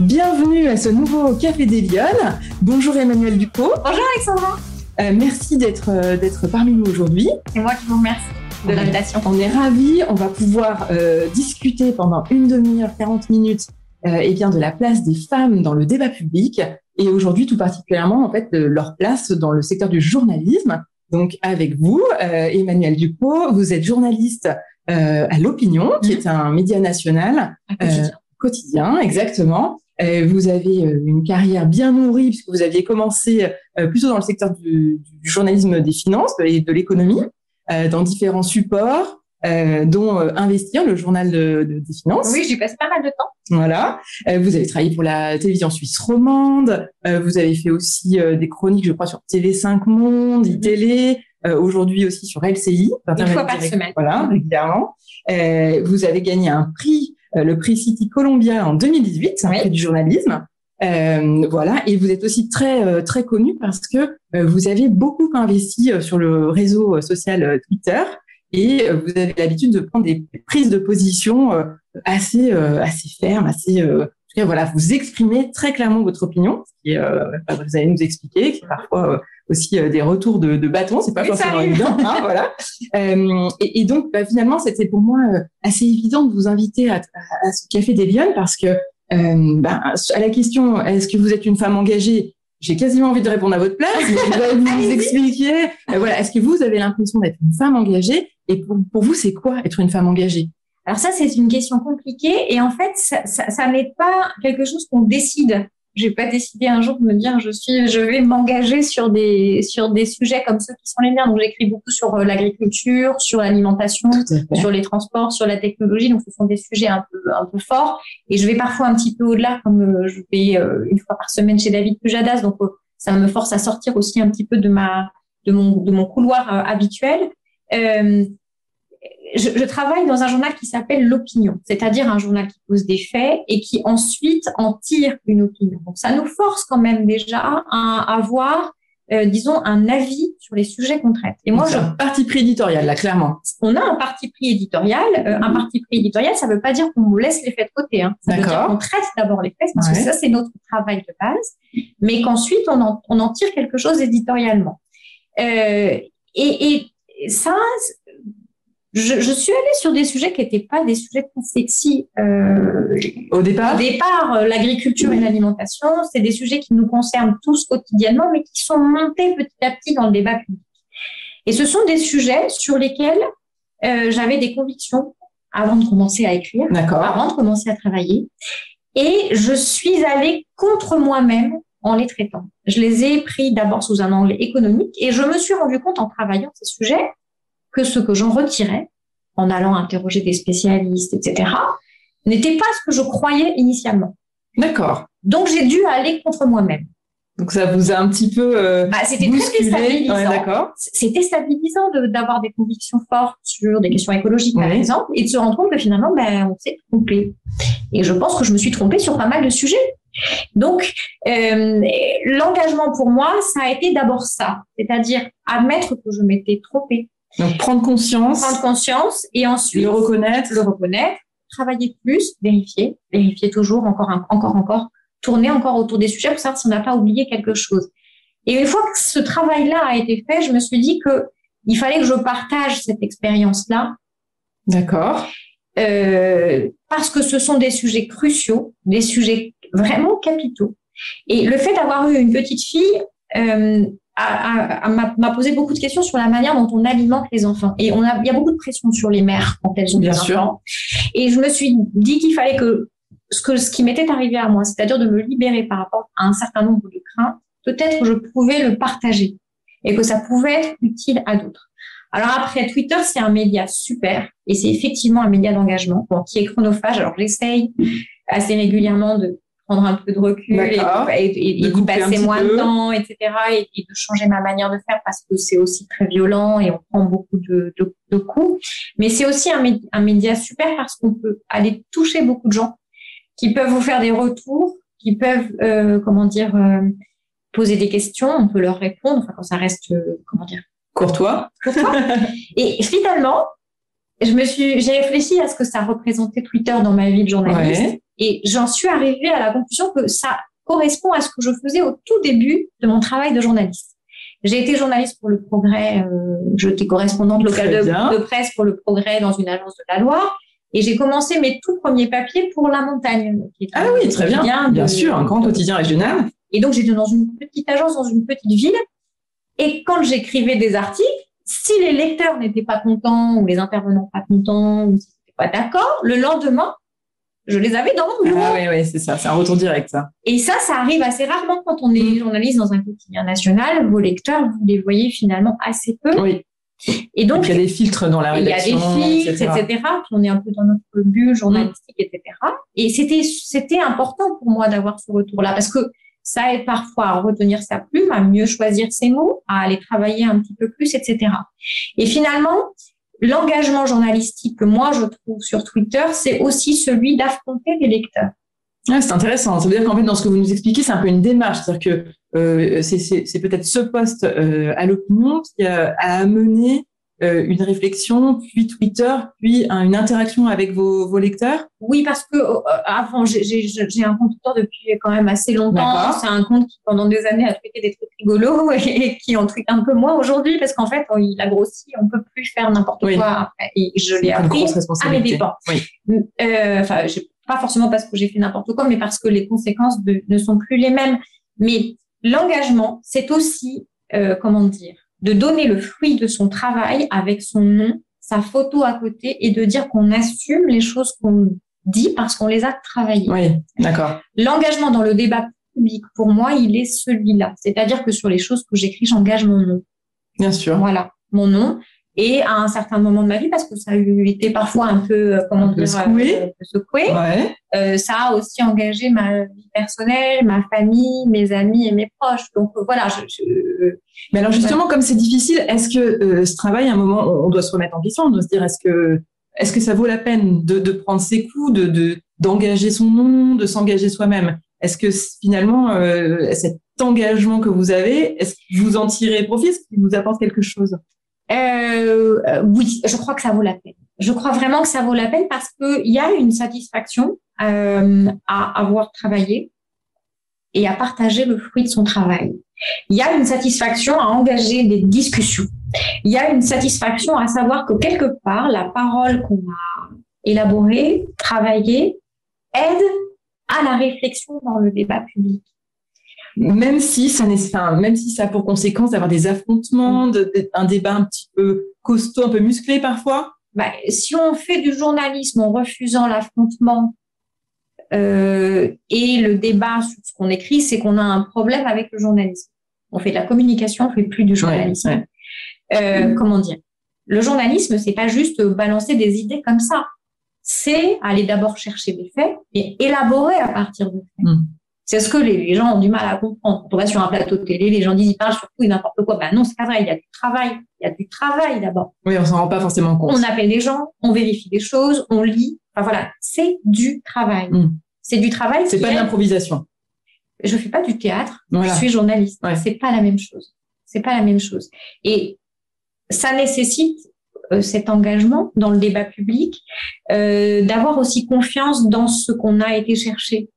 Bienvenue à ce nouveau Café des Lyonnes. Bonjour Emmanuel Dupont. Bonjour Alexandra. Euh, merci d'être euh, d'être parmi nous aujourd'hui. C'est moi qui vous remercie de l'invitation. On est ravis. On va pouvoir euh, discuter pendant une demi-heure, 40 minutes, eh bien de la place des femmes dans le débat public et aujourd'hui tout particulièrement en fait de leur place dans le secteur du journalisme. Donc avec vous, Emmanuel Dupont, vous êtes journaliste à l'Opinion, qui est un média national. quotidien, exactement. Euh, vous avez euh, une carrière bien nourrie puisque vous aviez commencé euh, plutôt dans le secteur du, du journalisme des finances et de l'économie, dans différents supports, dont Investir, le journal de, de, des finances. Oui, j'y passe pas mal de temps. Voilà. vous avez travaillé pour la télévision suisse romande. vous avez fait aussi des chroniques, je crois, sur TV5 Monde, mm-hmm. iTélé. Aujourd'hui aussi sur LCI. Une fois par semaine. Voilà, régulièrement. vous avez gagné un prix le prix City Columbia en 2018, oui. du journalisme. Euh, voilà, et vous êtes aussi très euh, très connu parce que euh, vous avez beaucoup investi sur le réseau social Twitter et vous avez l'habitude de prendre des prises de position assez assez fermes, assez cas, voilà, vous exprimez très clairement votre opinion, qui vous allez nous expliquer, qui est parfois aussi des retours de, de bâton, c'est pas forcément évident, hein, voilà. et, et, donc, bah, finalement, c'était pour moi assez évident de vous inviter à, à, ce café des Lyonnes parce que euh, ben, à la question est-ce que vous êtes une femme engagée j'ai quasiment envie de répondre à votre place, mais je vais vous expliquer. Euh, voilà, est-ce que vous avez l'impression d'être une femme engagée Et pour, pour vous, c'est quoi être une femme engagée? Alors ça, c'est une question compliquée. Et en fait, ça, ça, ça n'est pas quelque chose qu'on décide j'ai pas décidé un jour de me dire je suis je vais m'engager sur des sur des sujets comme ceux qui sont les miens. Donc j'écris beaucoup sur euh, l'agriculture sur l'alimentation sur les transports sur la technologie. Donc ce sont des sujets un peu un peu forts. Et je vais parfois un petit peu au-delà comme euh, je vais euh, une fois par semaine chez David Pujadas. Donc ça me force à sortir aussi un petit peu de ma de mon de mon couloir habituel. Euh, je, je, travaille dans un journal qui s'appelle l'opinion, c'est-à-dire un journal qui pose des faits et qui ensuite en tire une opinion. Donc ça nous force quand même déjà à avoir, euh, disons, un avis sur les sujets qu'on traite. Et moi, je... un parti pris éditorial là, clairement. On a un parti pris éditorial. Euh, un parti pris éditorial, ça ne veut pas dire qu'on laisse les faits de côté. Hein. Ça veut dire qu'on traite d'abord les faits parce que ça c'est notre travail de base, mais qu'ensuite on en, on en tire quelque chose éditorialement. Euh, et, et ça, je, je, suis allée sur des sujets qui n'étaient pas des sujets très sexy euh, au départ. Au départ, euh, l'agriculture et l'alimentation, c'est des sujets qui nous concernent tous quotidiennement, mais qui sont montés petit à petit dans le débat public. Et ce sont des sujets sur lesquels euh, j'avais des convictions avant de commencer à écrire, avant de commencer à travailler, et je suis allée contre moi-même en les traitant. Je les ai pris d'abord sous un angle économique, et je me suis rendu compte en travaillant ces sujets que ce que j'en retirais en allant interroger des spécialistes, etc., n'était pas ce que je croyais initialement. D'accord. Donc j'ai dû aller contre moi-même. Donc ça vous a un petit peu euh, bah, c'était très stabilisant. Ouais, d'accord. C'était stabilisant d'avoir des convictions fortes sur des questions écologiques par exemple et de se rendre compte que finalement ben on s'est trompé. Et je pense que je me suis trompée sur pas mal de sujets. Donc euh, l'engagement pour moi ça a été d'abord ça, c'est-à-dire admettre que je m'étais trompée donc prendre conscience. Prendre conscience et ensuite le reconnaître. Le reconnaître, travailler plus, vérifier, vérifier toujours, encore, encore, encore, tourner encore autour des sujets pour savoir si on n'a pas oublié quelque chose. Et une fois que ce travail-là a été fait, je me suis dit que il fallait que je partage cette expérience-là. D'accord. Euh, parce que ce sont des sujets cruciaux, des sujets vraiment capitaux. Et le fait d'avoir eu une petite fille, euh, m'a posé beaucoup de questions sur la manière dont on alimente les enfants. Et on a, il y a beaucoup de pression sur les mères quand elles ont des enfants. Et je me suis dit qu'il fallait que ce, que ce qui m'était arrivé à moi, c'est-à-dire de me libérer par rapport à un certain nombre de craintes, peut-être je pouvais le partager et que ça pouvait être utile à d'autres. Alors après, Twitter, c'est un média super et c'est effectivement un média d'engagement bon, qui est chronophage. Alors j'essaye assez régulièrement de prendre un peu de recul et, d'y passer moins de temps, etc. Et, de changer ma manière de faire parce que c'est aussi très violent et on prend beaucoup de, de, coups. Mais c'est aussi un, un média super parce qu'on peut aller toucher beaucoup de gens qui peuvent vous faire des retours, qui peuvent, euh, comment dire, euh, poser des questions, on peut leur répondre, enfin, quand ça reste, euh, comment dire, courtois. courtois. et finalement, je me suis, j'ai réfléchi à ce que ça représentait Twitter dans ma vie de journaliste, et j'en suis arrivée à la conclusion que ça correspond à ce que je faisais au tout début de mon travail de journaliste. J'ai été journaliste pour le Progrès, euh, j'étais correspondante locale de, de, presse pour le Progrès dans une agence de la Loire. Et j'ai commencé mes tout premiers papiers pour La Montagne. ah oui, très bien. Bien sûr, un grand quotidien régional. Et donc, j'étais dans une petite agence, dans une petite ville. Et quand j'écrivais des articles, si les lecteurs n'étaient pas contents ou les intervenants pas contents ou s'ils n'étaient pas d'accord, le lendemain, je les avais dans mon bureau. Ah oui, oui, c'est ça, c'est un retour direct, ça. Et ça, ça arrive assez rarement quand on est mm. journaliste dans un quotidien national. Vos lecteurs, vous les voyez finalement assez peu. Oui. Et donc, il y a des filtres dans la rédaction. Il y a des filtres, etc. etc. on est un peu dans notre bulle journalistique, etc. Et c'était, c'était important pour moi d'avoir ce retour-là parce que ça aide parfois à retenir sa plume, à mieux choisir ses mots, à aller travailler un petit peu plus, etc. Et finalement, l'engagement journalistique que moi je trouve sur Twitter, c'est aussi celui d'affronter les lecteurs. Ah, c'est intéressant. Ça veut dire qu'en fait, dans ce que vous nous expliquez, c'est un peu une démarche. C'est-à-dire que euh, c'est peut-être ce poste euh, à l'opinion qui a, amené une réflexion, puis Twitter, puis une interaction avec vos, vos lecteurs? Oui, parce que euh, avant, j'ai un compte Twitter depuis quand même assez longtemps. C'est un compte qui, pendant des années, a tweeté des trucs rigolos et, qui en tweet un peu moins aujourd'hui parce qu'en fait, il a grossi, on peut plus faire n'importe quoi. Et je l'ai appris à mes dépens. Oui. Euh, enfin, pas forcément parce que j'ai fait n'importe quoi, mais parce que les conséquences ne sont plus les mêmes. Mais l'engagement, c'est aussi, euh, comment dire, de donner le fruit de son travail avec son nom, sa photo à côté et de dire qu'on assume les choses qu'on dit parce qu'on les a travaillées. Oui, d'accord. L'engagement dans le débat public, pour moi, il est celui-là. C'est-à-dire que sur les choses que j'écris, j'engage mon nom. Bien sûr. Voilà, mon nom. Et à un certain moment de ma vie, parce que ça a eu été parfois un peu, euh, comment dire, secoué, euh, secoué. Euh, ça a aussi engagé ma vie personnelle, ma famille, mes amis et mes proches. Donc voilà. Je, je... Mais alors justement, comme c'est difficile, est-ce que ce travail, à un moment, on doit se remettre en question, on doit se dire, est-ce que est-ce que ça vaut la peine de, de prendre ses coups, de d'engager son nom, de s'engager soi-même? Est-ce que finalement, cet engagement que vous avez, est-ce que vous en tirez profit? Est-ce qu'il vous apporte quelque chose? Euh, euh, oui, je crois que ça vaut la peine. Je crois vraiment que ça vaut la peine parce qu'il y a une satisfaction euh, à avoir travaillé et à partager le fruit de son travail. Il y a une satisfaction à engager des discussions. Il y a une satisfaction à savoir que quelque part, la parole qu'on a élaborée, travaillée, aide à la réflexion dans le débat public même si ça même si ça a pour conséquence d'avoir des affrontements, de, un débat un petit peu costaud, un peu musclé parfois. Bah, si on fait du journalisme en refusant l'affrontement euh, et le débat sur ce qu'on écrit, c'est qu'on a un problème avec le journalisme. On fait de la communication, on fait plus du journalisme. Euh, comment dire? Le journalisme, c'est pas juste balancer des idées comme ça. C'est aller d'abord chercher des faits et élaborer à partir de faits. Hmm. C'est ce que les, gens ont du mal à comprendre. Quand on va sur un plateau de télé, les gens disent ils parlent sur tout et n'importe quoi. Ben non, c'est pas vrai. Il y a du travail. Il y a du travail d'abord. Oui, on s'en rend pas forcément compte. On appelle les gens, on vérifie des choses, on lit. Enfin voilà, c'est du travail. Hmm. C'est du travail. C'est pas de l'improvisation. Je fais pas du théâtre. Je suis journaliste. C'est pas la même chose. C'est pas la même chose. Et ça nécessite euh, cet engagement dans le débat public, euh, d'avoir aussi confiance dans ce qu'on a été chercher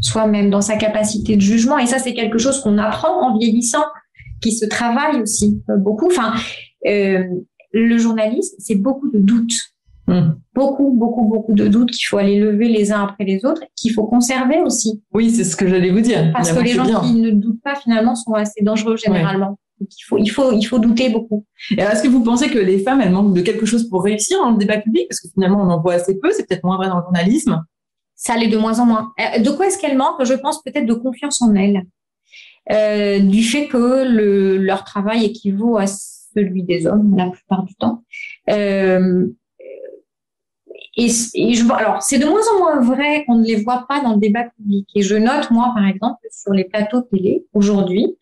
soi-même, dans sa capacité de jugement. Et ça, c'est quelque chose qu'on apprend en vieillissant, qui se travaille aussi euh, beaucoup. Enfin, euh, le journalisme, c'est beaucoup de doutes. Hmm. Beaucoup, beaucoup, beaucoup de doutes qu'il faut aller lever les uns après les autres, qu'il faut conserver aussi. Oui, c'est ce que j'allais vous dire. Parce que les gens qui ne doutent pas, finalement, sont assez dangereux généralement. il faut, il faut, il faut douter beaucoup. est-ce que vous pensez que les femmes, elles manquent de quelque chose pour réussir dans le débat public? Parce que finalement, on en voit assez peu. C'est peut-être moins vrai dans le journalisme ça l'est de moins en moins. Euh, de quoi est-ce qu'elles manquent Je pense peut-être de confiance en elles, euh, du fait que le, leur travail équivaut à celui des hommes la plupart du temps. Euh, et, alors, c'est de moins en moins vrai qu'on ne les voit pas dans le débat public. Et je note, moi, par exemple, sur les plateaux télé, aujourd'hui,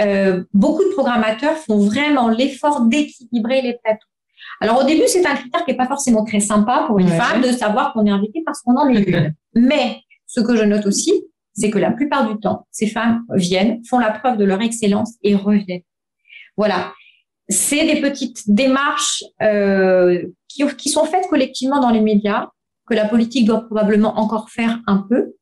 euh, beaucoup de programmateurs font vraiment l'effort d'équilibrer les plateaux. Alors au début, c'est un critère qui n'est pas forcément très sympa pour une femme de savoir qu'on est invité parce qu'on en est une. Mais ce que je note aussi, c'est que la plupart du temps, ces femmes viennent, font la preuve de leur excellence et reviennent. Voilà. C'est des petites démarches euh, qui, qui sont faites collectivement dans les médias, que la politique doit probablement encore faire un peu.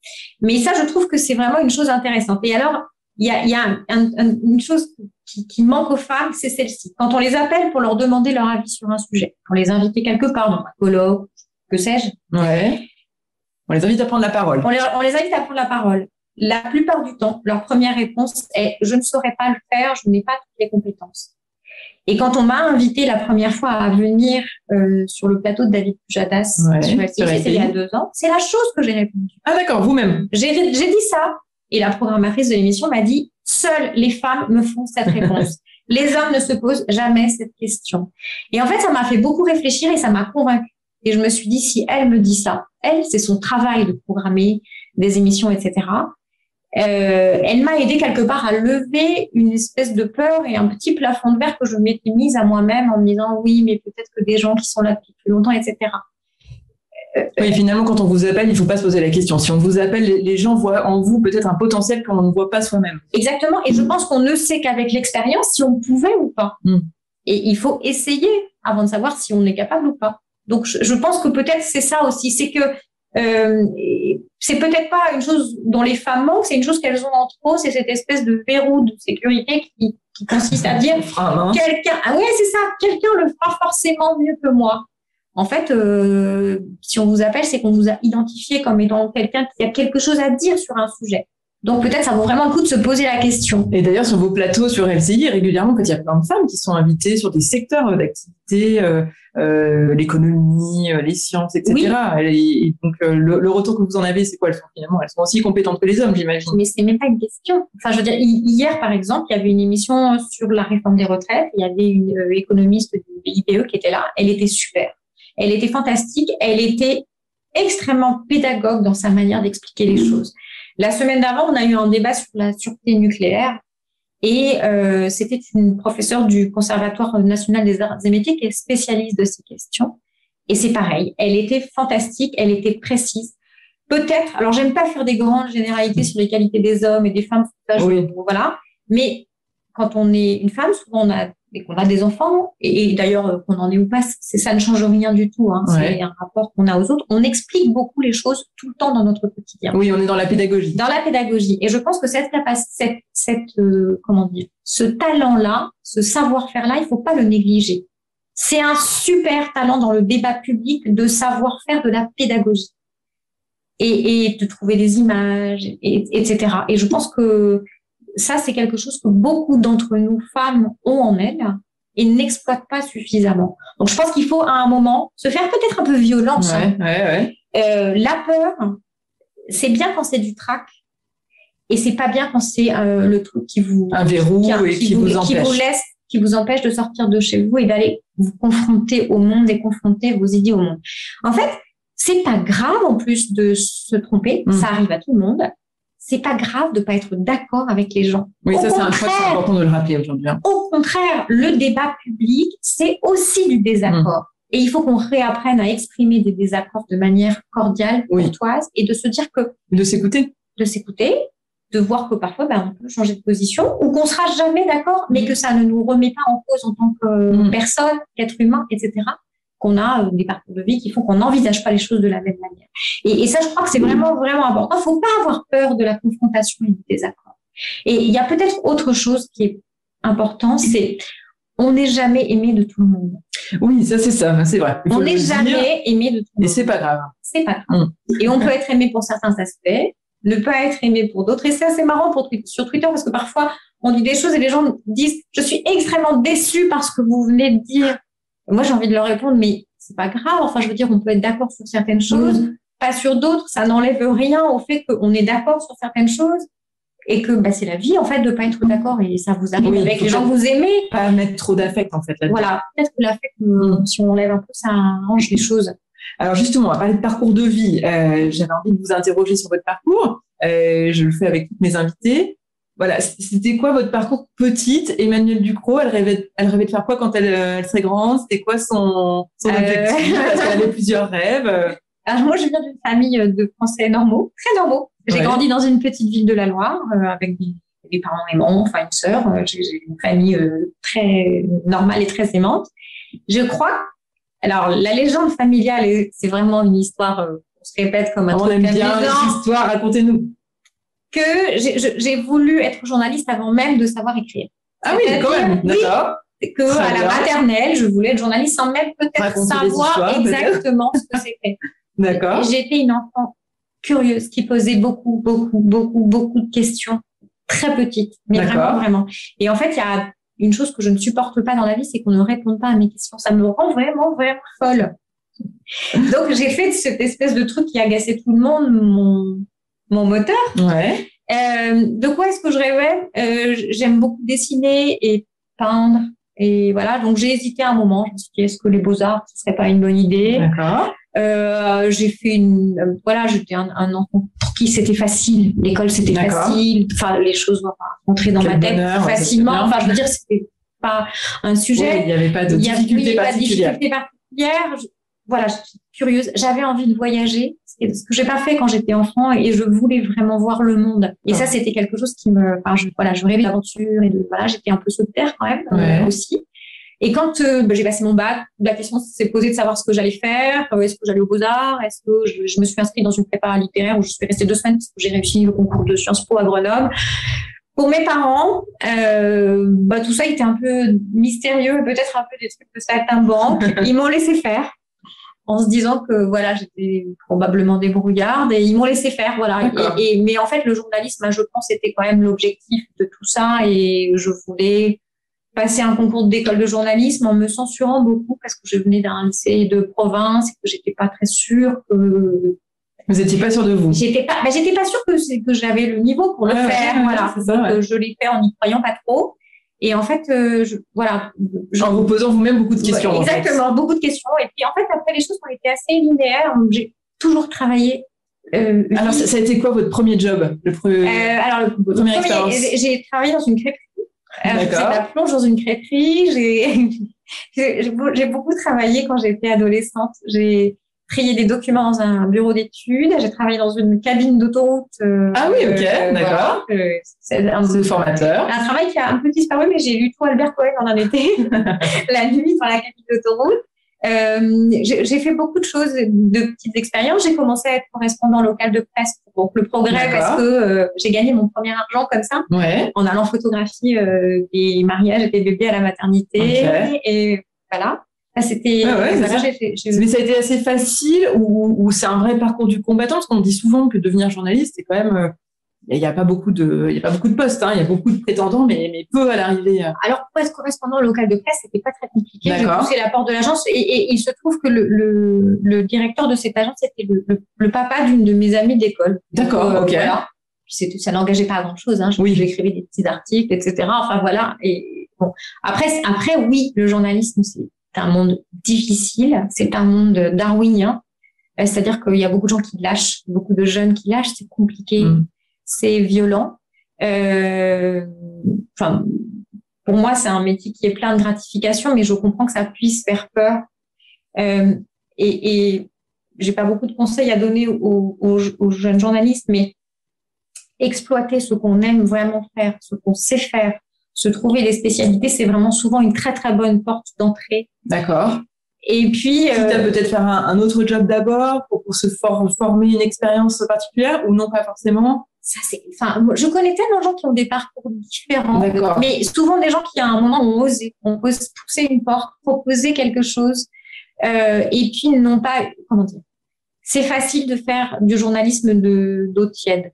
Mais ça, je trouve que c'est vraiment une chose intéressante. Et alors, il y a, y a une chose qui, qui, manque aux femmes, c'est celle-ci. Quand on les appelle pour leur demander leur avis sur un sujet, pour les inviter quelque part dans un colloque, que sais-je. Ouais. On les invite à prendre la parole. On les, on les invite à prendre la parole. La plupart du temps, leur première réponse est je ne saurais pas le faire, je n'ai pas toutes les compétences. Et quand on m'a invité la première fois à venir euh, sur le plateau de David Pujadas Ouais, c'était il y a deux ans, c'est la chose que j'ai répondu. Ah d'accord, vous-même. J'ai dit ça. Et la programmatrice de l'émission m'a dit seules les femmes me font cette réponse. les hommes ne se posent jamais cette question. Et en fait, ça m'a fait beaucoup réfléchir et ça m'a convaincue. Et je me suis dit, si elle me dit ça, elle, c'est son travail de programmer des émissions, etc. Euh, elle m'a aidé quelque part à lever une espèce de peur et un petit plafond de verre que je m'étais mise à moi-même en me disant oui, mais peut-être que des gens qui sont là depuis plus longtemps, etc. Oui, finalement, quand on vous appelle, il faut pas se poser la question. Si on vous appelle, les- gens voient en vous peut-être un potentiel qu'on ne voit pas soi-même. Exactement. Et je pense qu'on ne sait qu'avec l'expérience si on pouvait ou pas. Mm. Et il faut essayer avant de savoir si on est capable ou pas. Donc, je, pense que peut-être c'est ça aussi. C'est que euh, c'est peut-être pas une chose dont les femmes manquent, c'est une chose qu'elles ont en trop. C'est cette espèce de verrou de sécurité qui, qui consiste à dire hein. quelqu'un. Ah ouais, c'est ça. Quelqu'un le fera forcément mieux que moi. En fait, euh, si on vous appelle, c'est qu'on vous a identifié comme étant quelqu'un qui a quelque chose à dire sur un sujet. Donc peut-être ça vaut vraiment le coup de se poser la question. Et d'ailleurs, sur vos plateaux sur LCI, régulièrement, quand il y a plein de femmes qui sont invitées sur des secteurs d'activité, euh, euh, l'économie, les sciences, etc. Oui. Et, donc, le, le retour que vous en avez, c'est quoi? Elles sont finalement, elles sont aussi compétentes que les hommes, j'imagine. Mais c'est même pas une question. Enfin, je veux dire, hi- hier, par exemple, il y avait une émission sur la réforme des retraites. Il y avait une économiste du BIPE qui était là. Elle était super. Elle était fantastique. Elle était extrêmement pédagogue dans sa manière d'expliquer les choses. La semaine d'avant, on a eu un débat sur la sûreté nucléaire. Et euh, c'était une professeure du Conservatoire national des arts et métiers qui est spécialiste de ces questions. Et c'est pareil, elle était fantastique, elle était précise. Peut-être, alors j'aime pas faire des grandes généralités sur les qualités des hommes et des femmes, ça, je- Oui. voilà. Mais quand on est une femme, souvent on a et qu'on a des enfants, et, et d'ailleurs euh, qu'on en ait ou pas, c'est ça ne change rien du tout. Hein, Ouais. C'est un rapport qu'on a aux autres. On explique beaucoup les choses tout le temps dans notre quotidien Oui, on est dans la pédagogie. dans la pédagogie. Et je pense que cette capacité, cette, cette euh, comment dire, ce talent-là, ce savoir-faire-là, il faut pas le négliger. C'est un super talent dans le débat public de savoir faire de la pédagogie et, et de trouver des images, et, etc. Et je pense que ça, c'est quelque chose que beaucoup d'entre nous femmes ont en elles et n'exploitent pas suffisamment. Donc, je pense qu'il faut à un moment se faire peut-être un peu violence. hein. Ouais, ouais, ouais. Euh, la peur, c'est bien quand c'est du trac, et c'est pas bien quand c'est euh, le truc qui vous Un verrou qui, et qui, vous, empêche. vous laisse, qui vous empêche de sortir de chez vous et d'aller vous confronter au monde et confronter vos idées au monde. En fait, c'est pas grave en plus de se tromper, Mm. ça arrive à tout le monde. C'est pas grave de pas être d'accord avec les gens. Oui, Au ça, c'est un contraire, important de le rappeler aujourd'hui. hein. au contraire, le débat public, c'est aussi du désaccord. Mm. Et il faut qu'on réapprenne à exprimer des désaccords de manière cordiale, Oui. courtoise, et de se dire que De s'écouter. de s'écouter, de voir que parfois ben, on peut changer de position ou qu'on sera jamais d'accord, mais que ça ne nous remet pas en cause en tant que Mm. personne, qu'être humain, etc. Qu'on a des parcours de vie qui font qu'on n'envisage pas les choses de la même manière. Et, et ça, je crois que c'est vraiment vraiment important. Il faut pas avoir peur de la confrontation et du désaccord. Et il y a peut-être autre chose qui est important, c'est on n'est jamais aimé de tout le monde. Oui, ça, c'est ça, c'est vrai. On n'est jamais aimé de tout le Et monde. c'est pas grave. c'est pas grave. Et on peut être aimé pour certains aspects, ne pas être aimé pour d'autres. Et c'est assez marrant pour, sur Twitter parce que parfois on dit des choses et les gens disent je suis extrêmement déçu parce que vous venez de dire. Moi j'ai envie de leur répondre mais c'est pas grave. Enfin je veux dire on peut être d'accord sur certaines choses, pas sur d'autres. Ça n'enlève rien au fait qu'on est d'accord sur certaines choses et que bah, c'est la vie en fait de pas être d'accord et ça vous arrive Oui, avec les gens que vous aimez. Pas mettre trop d'affect, en fait, là-dedans. Voilà peut-être que l'affect euh, si on enlève un peu ça arrange les choses. Alors justement, on va parler de parcours de vie. Euh, J'avais envie de vous interroger sur votre parcours. Euh, je le fais avec toutes mes invités. Voilà, c'était quoi votre parcours petite? Emmanuelle Ducrot, elle rêvait, elle rêvait de faire quoi quand elle, euh, elle serait grande? C'était quoi son, son Euh. objectif? Parce qu'elle avait plusieurs rêves. Alors moi, je viens d'une famille euh, de Français normaux, très normaux. J'ai Ouais. grandi dans une petite ville de la Loire euh, avec des, des parents aimants, enfin une sœur. J'ai une famille euh, très normale et très aimante. Je crois Alors, la légende familiale, c'est vraiment une histoire, on se répète comme un On aime bien l'histoire, racontez-nous. Que j'ai voulu être journaliste avant même de savoir écrire. Ah oui, quand même, d'accord. que à la maternelle, je voulais être journaliste sans même peut-être savoir exactement ce que c'était. D'accord. J'étais une enfant curieuse qui posait beaucoup, beaucoup, beaucoup, beaucoup de questions très petites, mais vraiment, vraiment. Et en fait, il y a une chose que je ne supporte pas dans la vie, c'est qu'on ne réponde pas à mes questions. Ça me rend vraiment, vraiment folle. Donc, j'ai fait cette espèce de truc qui agaçait tout le monde mon, mon moteur. Ouais. Euh, de quoi est-ce que je rêvais? Euh, J'aime beaucoup dessiner et peindre. Et voilà, donc j'ai hésité un moment. Je me suis dit, est-ce que les beaux-arts, ce serait pas une bonne idée? D'accord. Euh, j'ai fait une, euh, voilà, j'étais un, un, enfant pour qui c'était facile. L'école c'était facile. Enfin, les choses vont rentrer dans ma tête facilement. Enfin, je veux dire, c'était pas un sujet. il n'y avait pas de difficulté particulière. Voilà, je suis curieuse. J'avais envie de voyager, ce que j'ai pas fait quand j'étais enfant, et je voulais vraiment voir le monde. Et ça, c'était quelque chose qui me, enfin, je, voilà, je rêvais d'aventure et de, voilà, j'étais un peu saut de terre quand même euh, aussi. Et quand euh, bah, j'ai passé mon bac, la question s'est posée de savoir ce que j'allais faire. Est-ce que j'allais au Beaux-Arts Est-ce que je, me suis inscrite dans une prépa littéraire où je suis restée deux semaines parce que j'ai réussi le concours de Sciences Po à Grenoble. Pour mes parents, euh, bah, tout ça était un peu mystérieux, peut-être un peu des trucs de banque. Ils m'ont laissé faire en se disant que voilà j'étais probablement débrouillarde et ils m'ont laissé faire voilà. Et, mais en fait le journalisme je pense c'était quand même l'objectif de tout ça et je voulais passer un concours d'école de journalisme en me censurant beaucoup parce que je venais d'un lycée de province et que j'étais pas très sûre que vous étiez pas sûre de vous. J'étais pas bah, j'étais pas sûre que que j'avais le niveau pour le faire voilà. ça, je l'ai fait en n'y croyant pas trop et en fait euh, je, voilà en vous posant vous-même beaucoup de questions exactement beaucoup de questions. Et puis en fait après les choses ont été assez linéaires. J'ai toujours travaillé euh, alors, ça, a été quoi votre premier job le premier, euh, alors, le, premier J'ai travaillé dans une crêperie. J'ai fait la plonge dans une crêperie. J'ai beaucoup travaillé quand j'étais adolescente. J'ai trié des documents dans un bureau d'études. J'ai travaillé dans une cabine d'autoroute. Euh, ah oui, ok, euh, d'accord. Euh, c'est un formateur. Un travail qui a un peu disparu, mais j'ai lu tout Albert Cohen en un été, la nuit dans la cabine d'autoroute. Euh, j'ai fait beaucoup de choses, de petites expériences. J'ai commencé à être correspondant local de presse pour le progrès parce que euh, j'ai gagné mon premier argent comme ça ouais. en allant photographier euh, des mariages et des bébés à la maternité. Et voilà. C'était. Mais ça a été assez facile ou, ou c'est un vrai parcours du combattant parce qu'on dit souvent que devenir journaliste c'est quand même il n'y a pas beaucoup de, il y a pas beaucoup de postes, hein. il y a beaucoup de prétendants, mais, mais peu à l'arrivée. Euh. Alors, pour être correspondant local de presse, c'était pas très compliqué. J'ai poussé la porte de l'agence et, et, il se trouve que le, le, le directeur de cette agence était le, le, papa d'une de mes amies d'école. D'accord, euh, ok. Voilà. Puis ça n'engageait pas à grand chose, hein. Oui. J'écrivais des petits articles, etc. Enfin, voilà. Et bon. Après, après, oui, le journalisme, c'est un monde difficile. C'est un monde darwinien. Euh, c'est-à-dire qu'il y a beaucoup de gens qui lâchent, beaucoup de jeunes qui lâchent. C'est compliqué. Mm c'est violent. Euh, enfin, pour moi, c'est un métier qui est plein de gratification, mais je comprends que ça puisse faire peur. Euh, et, et j'ai pas beaucoup de conseils à donner aux, aux, jeunes journalistes, mais exploiter ce qu'on aime vraiment faire, ce qu'on sait faire, se trouver des spécialités, c'est vraiment souvent une très très bonne porte d'entrée. D'accord. Et puis, euh, peut-être faire un, autre job d'abord pour, pour se former une expérience particulière ou non pas forcément? Ça c'est enfin je connais tellement de gens qui ont des parcours différents mais souvent des gens qui à un moment ont osé ont osé pousser une porte proposer quelque chose euh, et puis n'ont pas comment dire c'est facile de faire du journalisme de d'eau tiède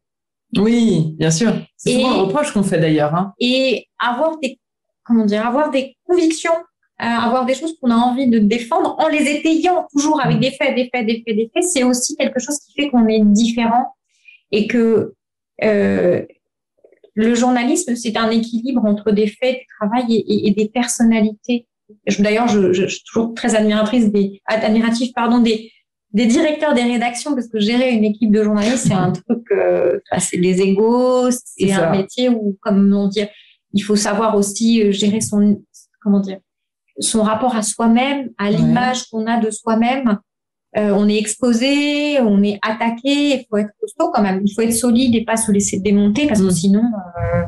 oui bien sûr c'est souvent un reproche qu'on fait d'ailleurs hein. et avoir des comment dire avoir des convictions euh, avoir des choses qu'on a envie de défendre en les étayant toujours avec des faits des faits des faits des faits c'est aussi quelque chose qui fait qu'on est différent et que euh, le journalisme, c'est un équilibre entre des faits, du travail et, des personnalités. D'ailleurs, je, je, suis toujours très admiratrice des, admirative, pardon, des, des directeurs des rédactions parce que gérer une équipe de journalistes, c'est un truc, euh, c'est des égos, c'est un métier où, comme on dit, il faut savoir aussi euh, gérer son, comment dire, son rapport à soi-même, à l'image qu'on a de soi-même. Euh, on est exposé, on est attaqué, il faut être costaud quand même, il faut être solide et pas se laisser démonter parce que mm. sinon euh,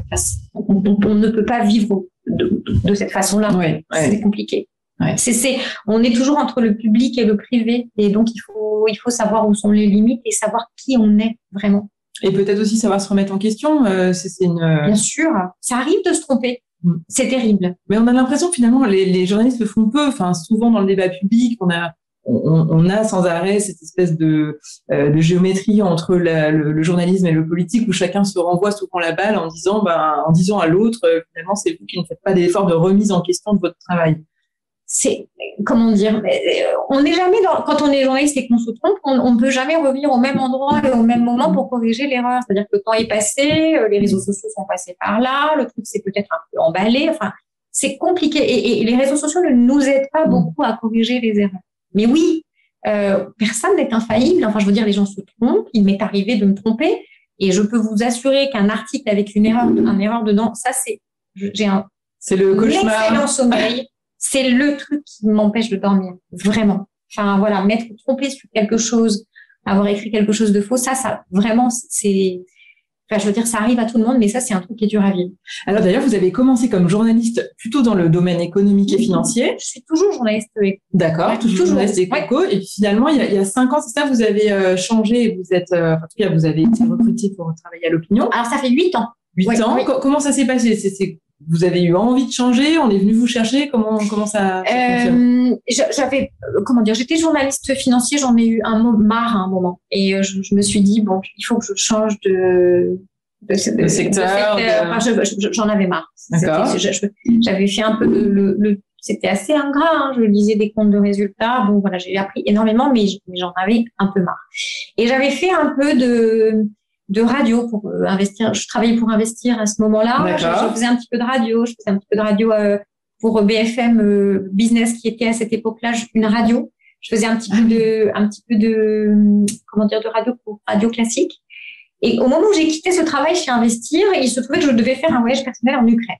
on, ne peut pas vivre de, cette façon-là. c'est compliqué. C'est, on est toujours entre le public et le privé, et donc il faut, il faut savoir où sont les limites et savoir qui on est vraiment. Et peut-être aussi savoir se remettre en question. Euh, c'est, une... Bien sûr, ça arrive de se tromper. Mm. C'est terrible. Mais on a l'impression finalement les, les journalistes le font peu. Enfin, souvent dans le débat public, on a on, on, a sans arrêt cette espèce de, euh, de géométrie entre la, le, le, journalisme et le politique où chacun se renvoie souvent la balle en disant, ben, en disant à l'autre, euh, finalement, c'est vous qui ne faites pas d'effort de remise en question de votre travail. C'est comment dire euh, On n'est jamais dans, quand on est journaliste et qu'on se trompe, on ne peut jamais revenir au même endroit et au même moment pour corriger l'erreur. C'est-à-dire que le temps est passé, les réseaux sociaux sont passés par là, le truc s'est peut-être un peu emballé. Enfin, c'est compliqué et, et les réseaux sociaux ne nous aident pas beaucoup à corriger les erreurs. Mais oui, euh, personne n'est infaillible. Enfin, je veux dire, les gens se trompent. Il m'est arrivé de me tromper. Et je peux vous assurer qu'un article avec une erreur, un erreur dedans, ça, c'est, j'ai un, c'est le cauchemar. excellent sommeil. C'est le truc qui m'empêche de dormir. Vraiment. Enfin, voilà, m'être trompé sur quelque chose, avoir écrit quelque chose de faux, ça, ça, vraiment, c'est, Enfin, je veux dire, ça arrive à tout le monde, mais ça, c'est un truc qui est dur à vivre. Alors d'ailleurs, vous avez commencé comme journaliste plutôt dans le domaine économique et financier. Je suis toujours journaliste. D'accord, toujours, journaliste éco. Et finalement, il y, a, il y a cinq ans, c'est ça, vous avez euh, changé et vous êtes, euh, en tout cas, vous avez été recruté pour travailler à l'opinion. Alors ça fait huit ans. Huit ans. Comment ça s'est passé? C'est, vous avez eu envie de changer On est venu vous chercher Comment comment ça, euh, J'avais comment dire J'étais journaliste financier. J'en ai eu un mot marre à un moment, et euh, je, je, me suis dit bon, il faut que je change de de, de, secteur. J'en avais marre. J'avais fait un peu le, le c'était assez ingrat. Hein. Je lisais des comptes de résultats. Bon, voilà, j'ai appris énormément, mais j'en avais un peu marre. Et j'avais fait un peu de de radio pour euh, investir. Je travaillais pour investir à ce moment-là. Je, je, faisais un petit peu de radio. Je faisais un petit peu de radio euh, pour BFM euh, Business qui était à cette époque-là une radio. Je faisais un petit peu de, un petit peu de, comment dire, de radio pour radio classique. Et au moment où j'ai quitté ce travail chez Investir, il se trouvait que je devais faire un voyage personnel en Ukraine.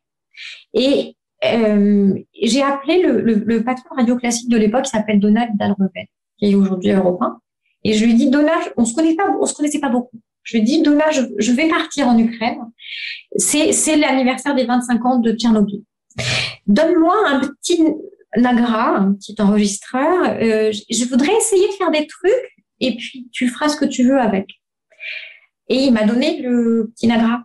Et euh, j'ai appelé le, le, le, patron radio classique de l'époque, qui s'appelle Donald Dalrevel, qui est aujourd'hui européen. Et je lui ai dit, Donald, on se connaît pas, on se connaissait pas beaucoup. Je lui ai dit, Donna, je, vais partir en Ukraine. C'est l'anniversaire des 25 ans de Tchernobyl. Donne-moi un petit Nagra, un petit enregistreur. Euh, je voudrais essayer de faire des trucs et puis tu feras ce que tu veux avec. Et il m'a donné le petit Nagra.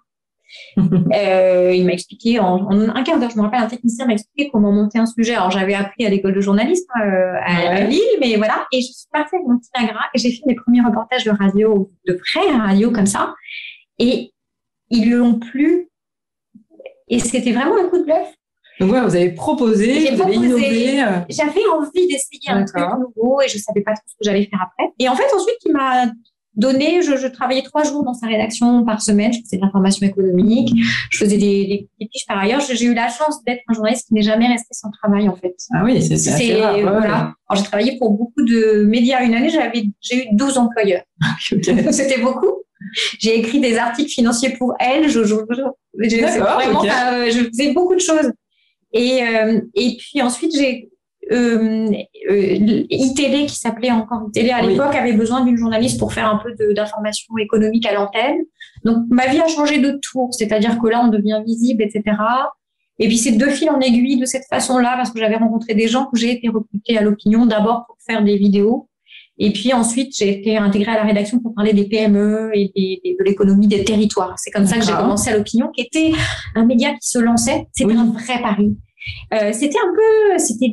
euh, il m'a expliqué en, un quart d'heure, je me rappelle, un technicien m'a expliqué comment monter un sujet. Alors j'avais appris à l'école de journalisme euh, à, Lille, mais voilà. Et je suis partie avec mon petit Nagra et j'ai fait mes premiers reportages de radio, de près radio comme ça. Et ils lui ont plu. Et c'était vraiment un coup de bluff. Donc ouais, vous avez proposé, vous avez innové. Euh. J'avais envie d'essayer un truc nouveau et je savais pas trop ce que j'allais faire après. Et en fait, ensuite, il m'a donné, je, je, travaillais trois jours dans sa rédaction par semaine, je faisais de l'information économique, je faisais des, des, des fiches par ailleurs. J'ai eu la chance d'être un journaliste qui n'est jamais resté sans travail en fait. Ah oui, c'est assez rare. Voilà. J'ai travaillé pour beaucoup de médias. Une année, j'avais j'ai eu 12 employeurs. C'était beaucoup. J'ai écrit des articles financiers pour elle. Je, je, je, vraiment, euh, je faisais beaucoup de choses. Et, euh, et puis ensuite, j'ai euh, euh, qui s'appelait encore ITélé à l'époque, avait besoin d'une journaliste pour faire un peu d'information économique à l'antenne. Donc, ma vie a changé de tour, c'est-à-dire que là, on devient visible, etc. Et puis, c'est deux fils en aiguille de cette façon-là, parce que j'avais rencontré des gens que j'ai été recrutée à l'opinion, d'abord pour faire des vidéos. Et puis ensuite, j'ai été intégrée à la rédaction pour parler des PME et des, de l'économie des territoires. C'est comme ça que j'ai commencé à l'opinion, qui était un média qui se lançait. C'était un vrai pari. Euh, c'était un peu, c'était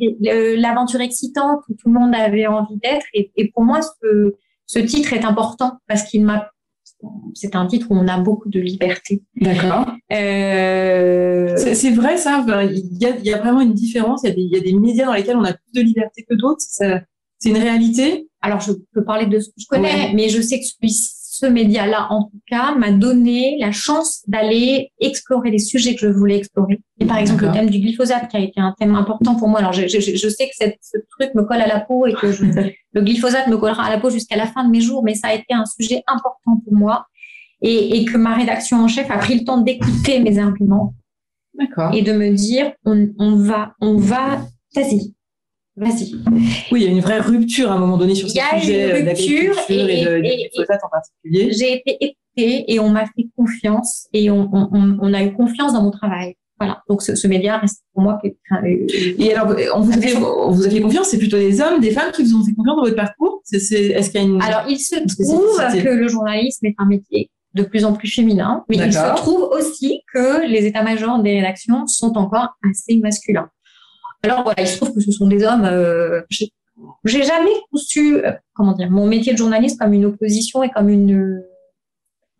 l'aventure excitante où tout le monde avait envie d'être. Et, et, pour moi, ce, ce titre est important parce qu'il m'a c'est un titre où on a beaucoup de liberté. D'accord. Euh... C'est vrai ça. Il y, a, il y, a, vraiment une différence. Il y, a des, il y, a des, médias dans lesquels on a plus de liberté que d'autres. C'est une réalité. Alors je peux parler de ce que je connais, mais je sais que celui-ci ce média-là, en tout cas, m'a donné la chance d'aller explorer les sujets que je voulais explorer. Et par exemple, le thème du glyphosate, qui a été un thème important pour moi. Alors, je, je, je sais que cette, ce truc me colle à la peau et que je, le glyphosate me collera à la peau jusqu'à la fin de mes jours, mais ça a été un sujet important pour moi et, et que ma rédaction en chef a pris le temps d'écouter mes arguments. Et de me dire, on, on va, on va, vas-y, Vas-y. Oui, il y a une vraie rupture à un moment donné sur ce sujet euh, d'agriculture et, et, et, et en particulier. J'ai été écoutée et on m'a fait confiance et on, on, on, a eu confiance dans mon travail. Voilà. Donc ce, média reste pour moi. Enfin, et alors, on vous, a fait, on vous a fait confiance? C'est plutôt des hommes, des femmes qui vous ont fait confiance dans votre parcours? Est-ce qu'il y a une Alors, il se trouve que le journalisme est un métier de plus en plus féminin, mais il se trouve aussi que les états-majors des rédactions sont encore assez masculins. Alors voilà, il se trouve que ce sont des hommes. Euh, j'ai jamais conçu, euh, comment dire, mon métier de journaliste comme une opposition et comme une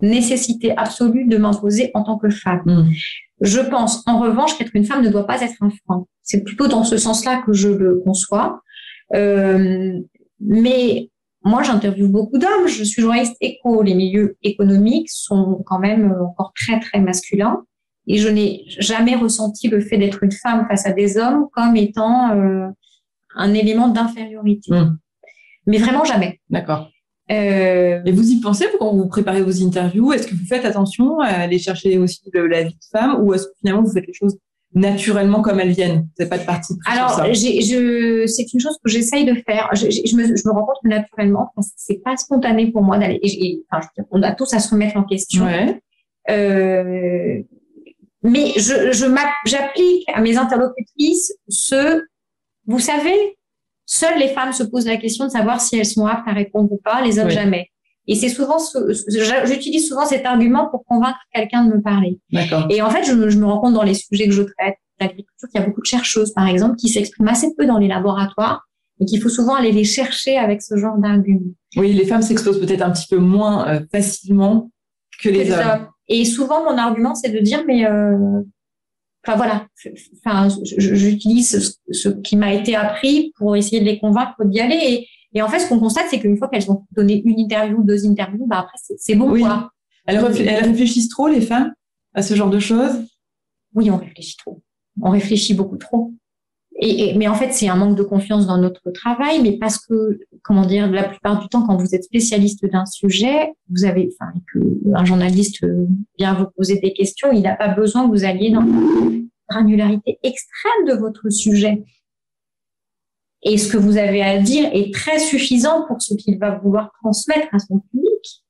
nécessité absolue de m'imposer en tant que femme. Hmm. Je pense, en revanche, qu'être une femme ne doit pas être un frein. C'est plutôt dans ce sens-là que je le conçois. Euh, mais moi, j'interviewe beaucoup d'hommes. Je suis journaliste éco. Les milieux économiques sont quand même encore très, très masculins. Et je n'ai jamais ressenti le fait d'être une femme face à des hommes comme étant euh, un élément d'infériorité. Hmm. Mais vraiment jamais. D'accord. Euh... Et vous y pensez quand vous préparez vos interviews? Est-ce que vous faites attention à aller chercher aussi la vie de femme ou est-ce que finalement vous faites les choses naturellement comme elles viennent? Vous n'avez pas de parti Alors, je, c'est une chose que j'essaye de faire. Je, je, me, je, me, rends compte que naturellement, c'est pas spontané pour moi d'aller. Enfin, on a tous à se remettre en question. Ouais. Euh, mais je, j'applique à mes interlocutrices ce, vous savez, Seules les femmes se posent la question de savoir si elles sont aptes à répondre ou pas, les hommes jamais. Et c'est souvent, j'utilise souvent cet argument pour convaincre quelqu'un de me parler. Et en fait, je, me rends compte dans les sujets que je traite d'agriculture qu'il y a beaucoup de chercheuses, par exemple, qui s'expriment assez peu dans les laboratoires et qu'il faut souvent aller les chercher avec ce genre d'argument. Oui, les femmes s'exposent peut-être un petit peu moins euh, facilement que les hommes. Et souvent, mon argument, c'est de dire, mais euh, Enfin voilà, enfin, j'utilise ce, qui m'a été appris pour essayer de les convaincre d'y aller. Et, et, en fait, ce qu'on constate, c'est qu'une fois qu'elles ont donné une interview, deux interviews, bah après c'est bon quoi. Elles, réfléchissent trop les femmes à ce genre de choses? Oui, on réfléchit trop. On réfléchit beaucoup trop. Et, mais en fait, c'est un manque de confiance dans notre travail, mais parce que, comment dire, la plupart du temps, quand vous êtes spécialiste d'un sujet, vous avez, enfin, que un journaliste vient vous poser des questions, il n'a pas besoin que vous alliez dans la granularité extrême de votre sujet. Et ce que vous avez à dire est très suffisant pour ce qu'il va vouloir transmettre à son public.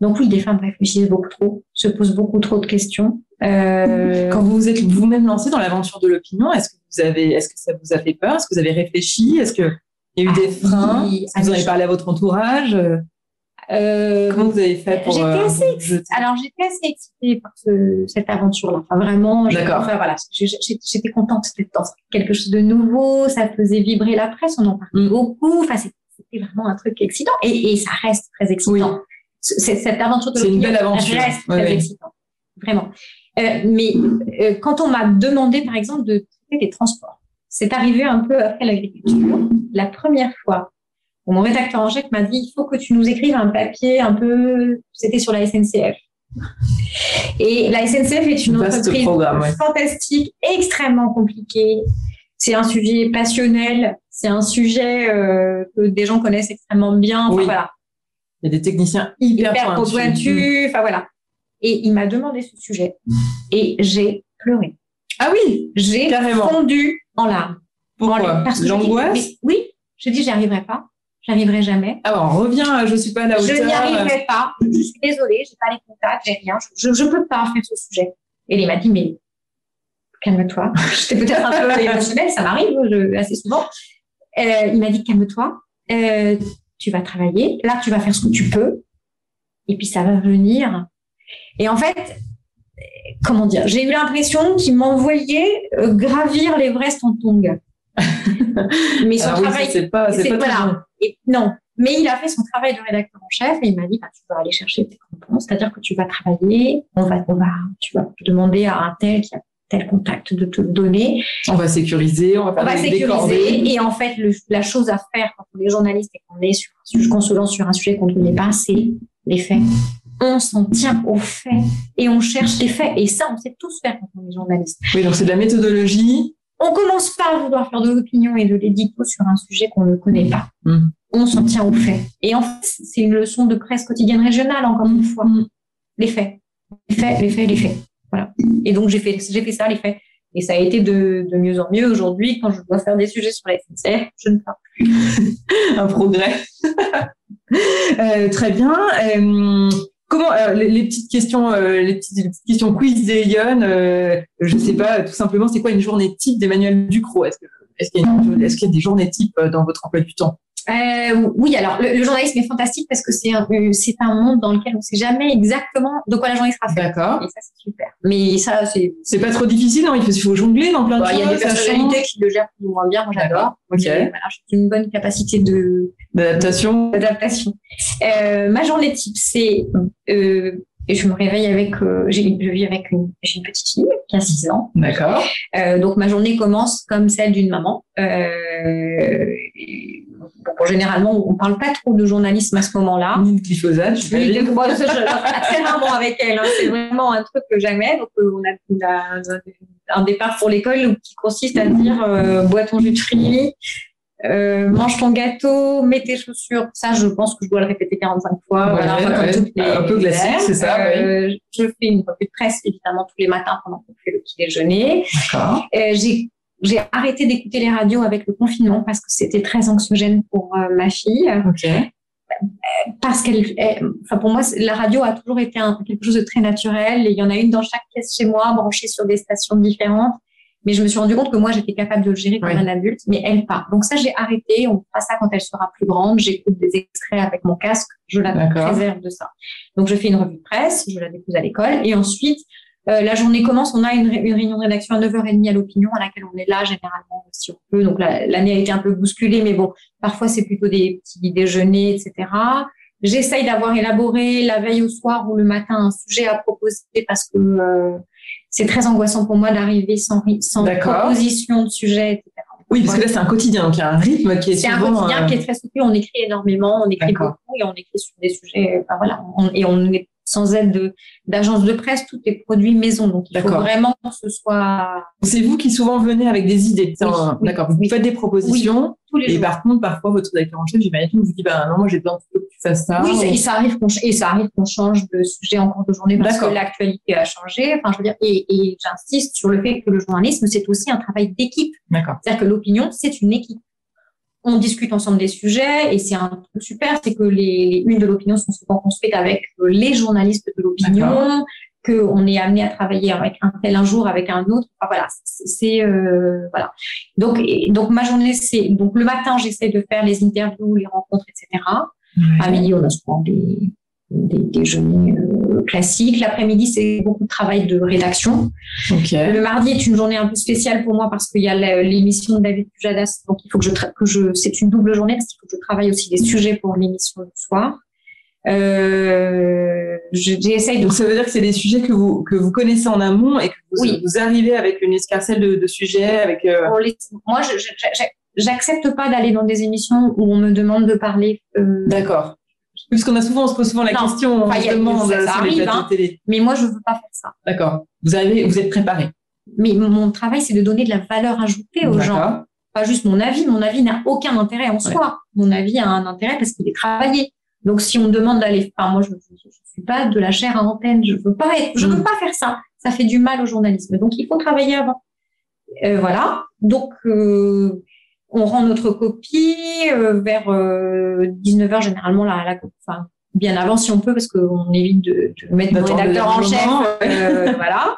Donc oui, les femmes réfléchissent beaucoup trop, se posent beaucoup trop de questions. Euh... Quand vous êtes vous-même lancé dans l'aventure de l'opinion, est-ce que vous avez, est-ce que ça vous a fait peur? Est-ce que vous avez réfléchi? Est-ce qu'il y a eu des ah freins? que vous avez parlé à votre entourage? Euh, Comment vous avez fait pour J'étais euh, assez, alors j'étais assez excitée par ce, cette aventure-là. Enfin vraiment, D'accord. Enfin, voilà, j'étais contente dans quelque chose de nouveau. Ça faisait vibrer la presse, on en parlait mm. beaucoup. Enfin, c'était vraiment un truc excitant et, et ça reste très excitant. Cette aventure de C'est une belle aventure. reste très excitant, vraiment. Euh, mais euh, quand on m'a demandé, par exemple, de traiter des transports, c'est arrivé un peu après l'agriculture. La première fois mon rédacteur en chef m'a dit il faut que tu nous écrives un papier un peu. C'était sur la SNCF. Et la SNCF est une entreprise fantastique, extrêmement compliquée. C'est un sujet passionnel, c'est un sujet euh, que des gens connaissent extrêmement bien. oui. voilà. Il y a des techniciens hyper, hyper pointus. Enfin voilà. Et il m'a demandé ce sujet et j'ai pleuré. Ah oui, j'ai fondu en larmes. Pourquoi L'angoisse Oui, je dis j'y arriverai pas. J'arriverai jamais. Ah on revient, je suis pas à la hauteur. Je n'y arriverai pas. Je suis désolée, j'ai pas les contacts, j'ai rien. Je, je peux pas faire ce sujet. Et il m'a dit, mais calme-toi. J'étais peut-être un peu émotionnelle, ça m'arrive assez souvent. Euh, il m'a dit, calme-toi. Euh, tu vas travailler. Là, tu vas faire ce que tu peux. Et puis, ça va venir. Et en fait, comment dire, j'ai eu l'impression qu'il m'envoyait euh, gravir l'Everest en tongue. mais son travail, c'est pas, c'est pas voilà. Et non, mais il a fait son travail de rédacteur en chef et il m'a dit bah, tu vas aller chercher tes réponses, c'est-à-dire que tu vas travailler, on va, on va, tu vas demander à un tel qui a tel contact de te le donner. On va sécuriser, on va, faire on va sécuriser. Et en fait, la chose à faire quand on est journaliste et qu'on est sur, qu'on se lance sur un sujet qu'on ne connaît pas, c'est les faits. On s'en tient aux faits et on cherche les faits. Et ça, on sait tous faire quand on est journaliste. Oui, donc c'est de la méthodologie on commence pas à vouloir faire de l'opinion et de l'édito sur un sujet qu'on ne connaît pas. Mm. On s'en tient aux faits. Et en fait, c'est une leçon de presse quotidienne régionale, encore une fois. Mm. Les faits. Les faits, les faits, les faits. Voilà. Et donc, j'ai fait, j'ai fait ça, les faits. Et ça a été de, de mieux en mieux. Aujourd'hui, quand je dois faire des sujets sur la SNCF, je ne parle plus. un progrès. euh, très bien. Euh, comment les, petites questions, les, petites, questions quiz d'Elion, euh, je sais pas, tout simplement, c'est quoi une journée type d'Emmanuel Ducrot? Est-ce est-ce qu'il y, y, a des journées types dans votre emploi du temps? Euh, oui, alors le, journalisme est fantastique parce que c'est un, c'est un monde dans lequel on ne sait jamais exactement de quoi la journée sera faite. D'accord. Et ça, c'est super. Mais ça, c'est. C'est pas trop difficile, non il faut, il faut jongler dans plein de choses. Il y a des personnalités qui le gèrent plus ou moins bien. Moi, j'adore. Ok. J'ai une bonne capacité de d'adaptation. D'adaptation. Euh, ma journée type, c'est euh, je me réveille avec, euh, j'ai, je vis avec une, j'ai une petite fille qui a 6 ans. D'accord. Euh, donc ma journée commence comme celle d'une maman. Euh, bon, généralement, on parle pas trop de journalisme à ce moment-là. Ni de glyphosate. Oui, de, moi, je, très rarement avec elle. Hein. C'est vraiment un truc que jamais. Donc euh, on a, on a un départ pour l'école qui consiste à dire euh, bois ton jus de fruits, euh, mange ton gâteau, mets tes chaussures. Ça, je pense que je dois le répéter 45 fois. voilà, un peu classique, c'est ça. Euh, Je fais une revue de presse, évidemment, tous les matins pendant qu'on fait le petit déjeuner. D'accord. J'ai j'ai arrêté d'écouter les radios avec le confinement parce que c'était très anxiogène pour euh, ma fille. Ok. Parce qu'elle, enfin pour moi, la radio a toujours été un, quelque chose de très naturel. Et il y en a une dans chaque pièce chez moi, branchée sur des stations différentes. Mais je me suis rendu compte que moi, j'étais capable de le gérer comme un adulte, mais elle pas. Donc ça, j'ai arrêté. On fera ça quand elle sera plus grande. J'écoute des extraits avec mon casque. Je la préserve de ça. Donc je fais une revue de presse, je la dépose à l'école. Et ensuite, euh, la journée commence, on a une, une, réunion de rédaction à 9h30 à l'opinion, à laquelle on est là généralement si on peut. Donc l'année a été un peu bousculée, mais bon, parfois c'est plutôt des petits déjeuners, etc. J'essaye d'avoir élaboré la veille au soir ou le matin un sujet à proposer parce que euh, c'est très angoissant pour moi d'arriver sans, sans proposition de sujet, etc. Oui, parce que là, c'est un quotidien, donc il y a un rythme qui est C'est un quotidien euh, qui est très soutenu. On écrit énormément, on écrit beaucoup et on écrit sur des sujets. Enfin, voilà, et on est sans aide de d'agence de presse, tout est produit maison. Donc il faut vraiment que ce soit. C'est vous qui souvent venez avec des idées. D'accord. Vous faites des propositions. tous les et par contre, parfois votre directeur en chef, j'imagine, vous dit bah non, moi j'ai besoin que tu fasses ça. Oui, et ça arrive qu'on et ça arrive qu'on change de sujet en cours de journée parce que l'actualité a changé. Enfin, je veux dire, et, et j'insiste sur le fait que le journalisme c'est aussi un travail d'équipe. D'accord. C'est-à-dire que l'opinion c'est une équipe on discute ensemble des sujets et c'est un truc super, c'est que les, unes de l'opinion sont souvent construites avec les journalistes de l'opinion, qu'on est amené à travailler avec un tel un jour, avec un autre. voilà, c'est euh, voilà. Donc donc ma journée c'est donc le matin j'essaie de faire les interviews, les rencontres, etc. À midi on a souvent des des déjeuners euh, classiques. L'après-midi, c'est beaucoup de travail de rédaction. Le mardi est une journée un peu spéciale pour moi parce qu'il y a l'émission de David Pujadas. Donc, il faut que je, que je, c'est une double journée parce qu'il faut que je travaille aussi des sujets pour l'émission du soir. Euh, j'essaye de... Donc, ça veut dire que c'est des sujets que vous, que vous connaissez en amont et que vous, oui. vous arrivez avec une escarcelle de, de sujets, avec, euh... Moi, je, j'accepte pas d'aller dans des émissions où on me demande de parler. Euh... D'accord parce qu'on a souvent, on se pose souvent la question, on se demande ça, arrive, hein, télé. Mais moi, je veux pas faire ça. D'accord. Vous avez, vous êtes préparé. Mais mon travail, c'est de donner de la valeur ajoutée aux gens. Pas juste mon avis. Mon avis n'a aucun intérêt en soi. Mon avis a un intérêt parce qu'il est travaillé. Donc, si on me demande d'aller, enfin, moi, je ne suis pas de la chair à antenne. Je veux pas être, je veux mm. pas faire ça. Ça fait du mal au journalisme. Donc, il faut travailler avant. Euh, voilà. Donc, euh, on rend notre copie euh, vers 19h euh, généralement la, la enfin, bien avant si on peut parce qu'on évite de, de mettre le rédacteur en chef. euh, voilà.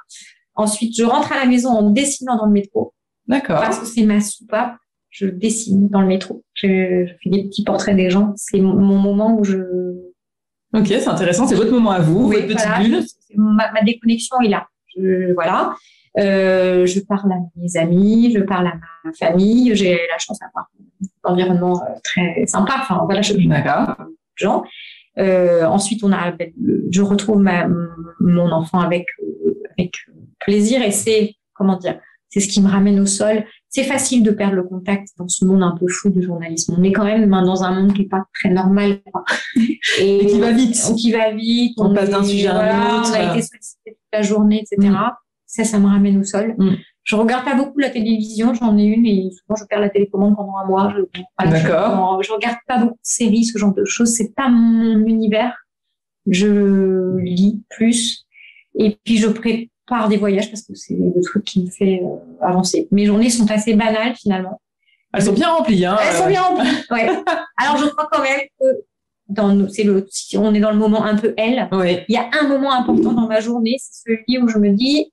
Ensuite je rentre à la maison en dessinant dans le métro. D'accord. Parce que c'est ma soupape je dessine dans le métro. Je, fais des petits portraits des gens. C'est mon, moment où je ok c'est intéressant. C'est votre moment à vous votre petite bulle. Ma, ma, déconnexion est là. Je, voilà euh, je parle à mes amis, je parle à ma famille. J'ai la chance d'avoir un environnement euh, très sympa. Enfin, voilà, je gens. Euh, ensuite, on a, je retrouve ma, mon enfant avec, avec plaisir et c'est, comment dire, c'est ce qui me ramène au sol. C'est facile de perdre le contact dans ce monde un peu fou du journalisme. On est quand même dans un monde qui est pas très normal. Et, qui va vite. Qui va vite. On, passe d'un sujet à un autre. On a été sollicité toute la journée, etc. Ça, ça me ramène au sol. Mm. Je regarde pas beaucoup la télévision, j'en ai une et souvent je perds la télécommande pendant un mois. D'accord. Je, je, regarde pas beaucoup de séries, ce genre de choses. C'est pas mon univers. Je lis plus et puis je prépare des voyages parce que c'est le truc qui me fait euh, avancer. Mes journées sont assez banales finalement. Elles sont bien remplies, hein. Elles sont bien remplies. Ouais. Alors je crois quand même que dans c'est le, si on est dans le moment un peu elle, Oui. il y a un moment important dans ma journée, c'est celui où je me dis,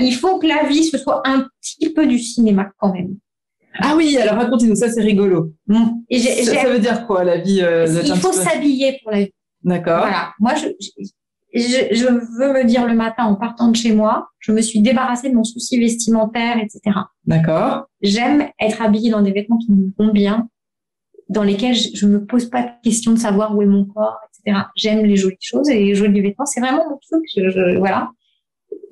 il faut que la vie ce soit un petit peu du cinéma quand même. Ah oui, alors racontez-nous, ça c'est rigolo. Et j'ai- Ça, veut dire quoi la vie euh, il faut s'habiller pour la vie. D'accord. Voilà. Moi, je, je, je veux me dire le matin en partant de chez moi, je me suis débarrassée de mon souci vestimentaire, etc. D'accord. J'aime être habillée dans des vêtements qui me vont bien, dans lesquels je, je me pose pas de question de savoir où est mon corps, etc. J'aime les jolies choses et les jolis vêtements, c'est vraiment mon truc. Je, je- voilà.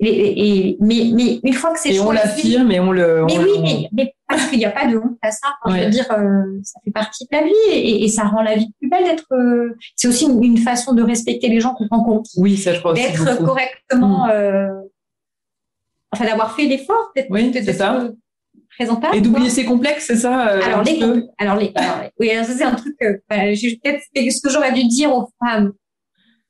Et, mais, mais une fois que c'est Et on l'affirme et on le. mais on- oui, on- mais, mais parce qu'il n'y a pas de honte à ça. Je veux dire, euh, ça fait partie de la vie et, et ça rend la vie plus belle d'être. euh, c'est aussi une, une façon de respecter les gens qu'on rencontre, Oui, ça je crois d'être correctement, euh, enfin d'avoir fait l'effort, d'être Oui, d'être c'est ça. présentable. Et d'oublier ses complexes, c'est ça euh, Alors les, compl- alors les, alors, les- oui, alors ça c'est un truc. euh, bah, j'ai peut-être ce que j'aurais dû dire aux femmes.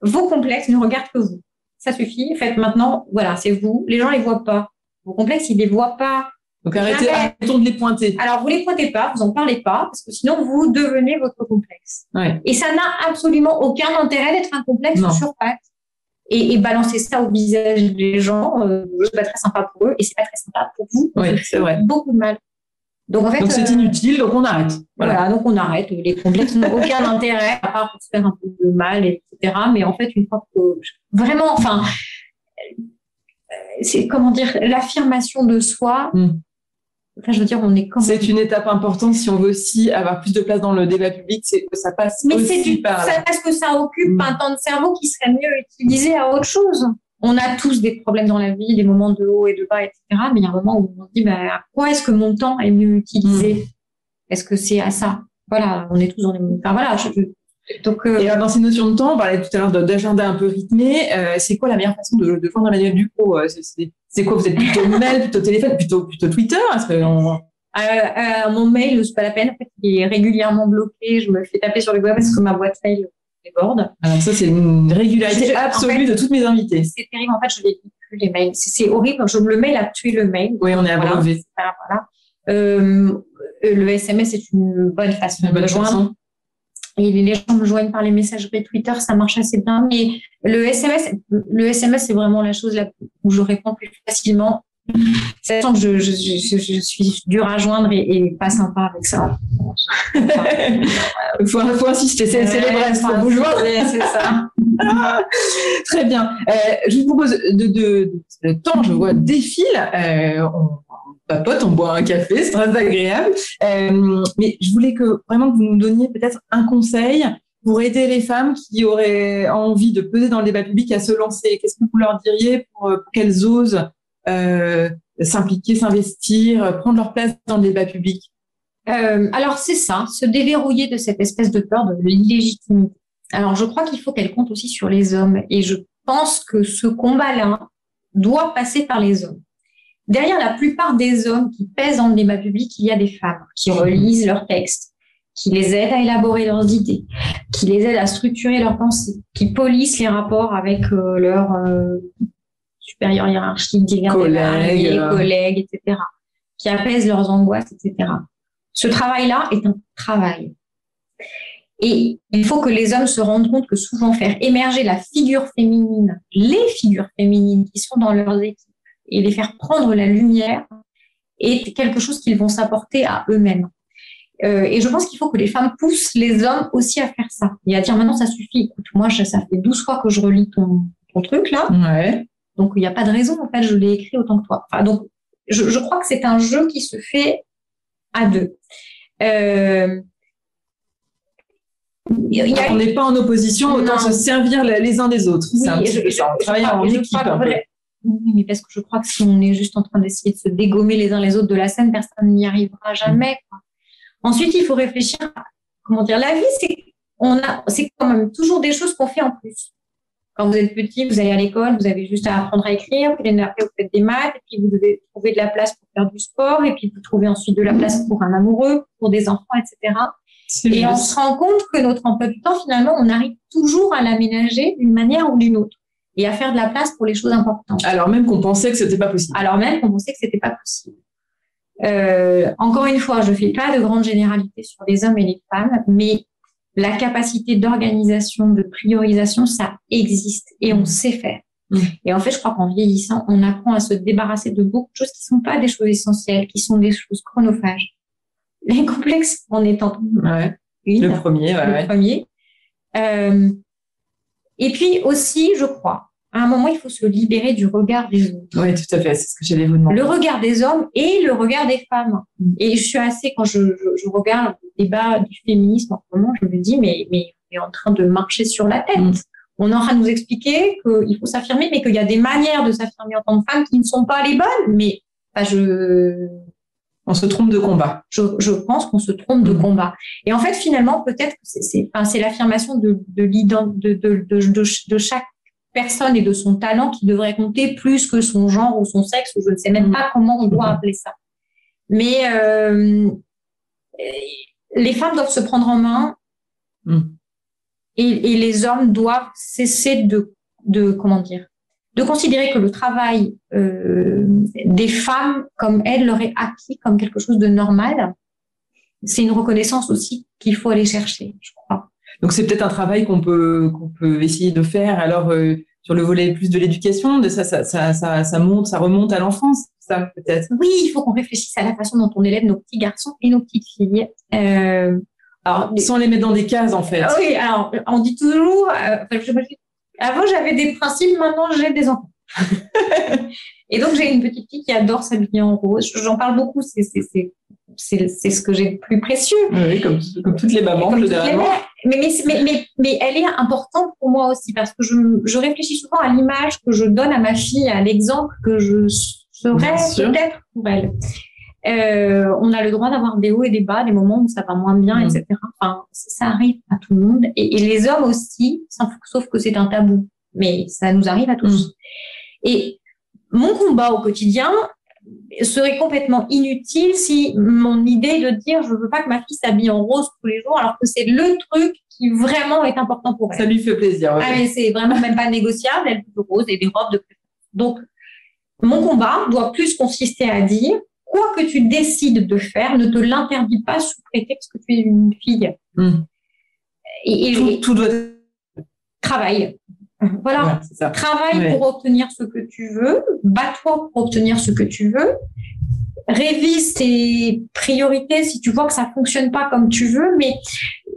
Vos complexes ne regardent que vous. Ça suffit. Faites maintenant. Voilà, c'est vous. Les gens les voient pas. Vos complexes, ils les voient pas. Donc arrêtez, Jamais. arrêtons de les pointer. Alors, vous les pointez pas, vous en parlez pas, parce que sinon, vous devenez votre complexe. Ouais. Et ça n'a absolument aucun intérêt d'être un complexe Non. sur pattes. Et, et balancer ça au visage des gens, euh, c'est pas très sympa pour eux, et c'est pas très sympa pour vous. Oui, c'est vrai. Beaucoup de mal. Donc, en fait. Donc c'est euh, inutile, donc on arrête. voilà. Voilà. donc on arrête. Les complexes n'ont aucun intérêt, à part pour se faire un peu de mal, etc. Mais en fait, une fois que vraiment, enfin, euh, c'est comment dire, l'affirmation de soi. Mm. Enfin, je veux dire, on est quand même. C'est une étape importante si on veut aussi avoir plus de place dans le débat public, c'est que ça passe Mais c'est aussi du, par parce que ça occupe Mm. un temps de cerveau qui serait mieux utilisé à autre chose. On a tous des problèmes dans la vie, des moments de haut et de bas, etc. Mais il y a un moment où on se dit, bah, à quoi est-ce que mon temps est mieux utilisé Mm. Est-ce que c'est à ça Voilà, on est tous dans les. Enfin voilà. je- donc euh, Et alors, dans ces notions de temps, on parlait tout à l'heure d'agenda un peu rythmé. euh, c'est quoi la meilleure façon de, de vendre Emmanuel Ducrot euh, c'est- quoi Vous êtes plutôt mail, plutôt téléphone, plutôt, plutôt Twitter on- Euh, euh, mon mail, c'est pas la peine. En fait, il est régulièrement bloqué. Je me fais taper sur le web parce que ma boîte mail déborde. Alors ça, c'est une régularité Je- en absolue fait- de toutes mes invités. C'est terrible. En fait, je les lis plus les mails. C'est horrible. Je, le mail a tué le mail. Oui, on est abreuvé. Voilà, voilà. Euh, le SMS est une bonne façon Une de bonne me joindre. façon. Et les gens me joignent par les messageries Twitter, ça marche assez bien. Mais le SMS, le SMS, c'est vraiment la chose là où je réponds plus facilement. Sachant que je, je, je, je suis dure à joindre et, et pas sympa avec ça. Il faut, faut insister, c'est les Brest pour vous joindre. C'est ça. Très bien. Euh, je vous propose de, de, le temps, je vois, défile. Euh, on, on papote, on boit un café, c'est très agréable. Euh, mais je voulais que vraiment que vous nous donniez peut-être un conseil pour aider les femmes qui auraient envie de peser dans le débat public à se lancer. Qu'est-ce que vous leur diriez pour, pour qu'elles osent euh, s'impliquer, s'investir, prendre leur place dans le débat public Euh, alors c'est ça, se déverrouiller de cette espèce de peur de l'illégitimité. Alors je crois qu'il faut qu'elle compte aussi sur les hommes et je pense que ce combat-là doit passer par les hommes. Derrière la plupart des hommes qui pèsent dans le débat public, il y a des femmes qui relisent leurs textes, qui les aident à élaborer leurs idées, qui les aident à structurer leurs pensées, qui polissent les rapports avec euh, leurs euh, supérieurs hiérarchiques, divers Collègues, euh. collègues, etc., qui apaisent leurs angoisses, etc. Ce travail-là est un travail. Et il faut que les hommes se rendent compte que souvent faire émerger la figure féminine, les figures féminines qui sont dans leurs équipes, et les faire prendre la lumière est quelque chose qu'ils vont s'apporter à eux-mêmes. Euh, et je pense qu'il faut que les femmes poussent les hommes aussi à faire ça. Et à dire maintenant ça suffit. Écoute, moi je- ça fait 12 fois que je relis ton, ton truc là. Ouais. Donc, il n'y a pas de raison, en fait, je l'ai écrit autant que toi. Enfin, donc, je, je crois que c'est un jeu qui se fait à deux. Euh, a On n'est pas en opposition, autant Non. se servir les uns des autres. Oui, c'est un petit je- peu je- ça. On je travaille crois- en équipe. un peu. Oui, mais parce que je crois que si on est juste en train d'essayer de se dégommer les uns les autres de la scène, personne n'y arrivera jamais. quoi. Ensuite, il faut réfléchir. à- Comment dire La vie, c'est on a, c'est quand même toujours des choses qu'on fait en plus. Quand vous êtes petit, vous allez à l'école, vous avez juste à apprendre à écrire, puis l'année après, vous faites des maths, et puis vous devez trouver de la place pour faire du sport, et puis vous trouvez ensuite de la place pour un amoureux, pour des enfants, etc. Et on se rend compte que notre emploi du temps, finalement, on arrive toujours à l'aménager d'une manière ou d'une autre et à faire de la place pour les choses importantes. Alors même qu'on pensait que c'était pas possible. Alors même qu'on pensait que c'était pas possible. Euh, encore une fois, je fais pas de grandes généralités sur les hommes et les femmes, mais la capacité d'organisation, de priorisation, ça existe et on sait faire. Mm. Et en fait, je crois qu'en vieillissant, on apprend à se débarrasser de beaucoup de choses qui sont pas des choses essentielles, qui sont des choses chronophages. Les complexes en étant ouais. le premier, ouais, le premier. Euh, et puis aussi, je crois, à un moment, il faut se libérer du regard des autres. Oui, tout à fait, c'est ce que j'allais vous demander. Le regard des hommes et le regard des femmes. Mm. Et je suis assez, quand je, je, regarde le débat du féminisme en ce moment, je me dis, mais, mais on est en train de marcher sur la tête. Mm. On est en train de nous expliquer qu'il faut s'affirmer, mais qu'il y a des manières de s'affirmer en tant que femme qui ne sont pas les bonnes. Mais enfin, je, on se trompe de combat. Je, je pense qu'on se trompe de mm. combat. Et en fait, finalement, peut-être que c'est enfin, l'affirmation de, de, de, de, de, de, chaque personne et de son talent qui devrait compter plus que son genre ou son sexe, ou je ne sais même mm. pas comment on doit mm. appeler ça. Mais euh, les femmes doivent se prendre en main et, et, les hommes doivent cesser de, de comment dire de considérer que le travail euh, des femmes comme elles leur est acquis comme quelque chose de normal, c'est une reconnaissance aussi qu'il faut aller chercher, je crois. Donc c'est peut-être un travail qu'on peut qu'on peut essayer de faire. Alors euh, sur le volet plus de l'éducation, de ça, ça, ça, ça, ça monte, ça remonte à l'enfance, ça peut-être. Oui, il faut qu'on réfléchisse à la façon dont on élève nos petits garçons et nos petites filles. Euh, alors, sans les mettre dans des cases en fait. Oui, alors on dit toujours, euh, avant, j'avais des principes, maintenant, j'ai des enfants. et donc, j'ai une petite fille qui adore s'habiller en rose. J'en parle beaucoup, c'est ce que j'ai de plus précieux. Oui, comme, toutes les mamans, généralement. Mais, mais, mais, mais, elle est importante pour moi aussi parce que je, je réfléchis souvent à l'image que je donne à ma fille, à l'exemple que je serais peut-être pour elle. Euh, on a le droit d'avoir des hauts et des bas, des moments où ça va moins bien, mm. etc. Enfin, ça arrive à tout le monde. Et, les hommes aussi, sauf que c'est un tabou. Mais ça nous arrive à tous. Mm. Et mon combat au quotidien serait complètement inutile si mon idée de dire je veux pas que ma fille s'habille en rose tous les jours, alors que c'est le truc qui vraiment est important pour elle. Ça lui fait plaisir. Ah, mais c'est vraiment même pas négociable. Elle veut rose et des robes de Donc, mon combat doit plus consister à dire quoi que tu décides de faire, ne te l'interdis pas sous prétexte que tu es une fille. Hmm. Et, tout, doit travail. Voilà, travaille pour obtenir ce que tu veux, bats-toi pour obtenir ce que tu veux, révise tes priorités si tu vois que ça fonctionne pas comme tu veux, mais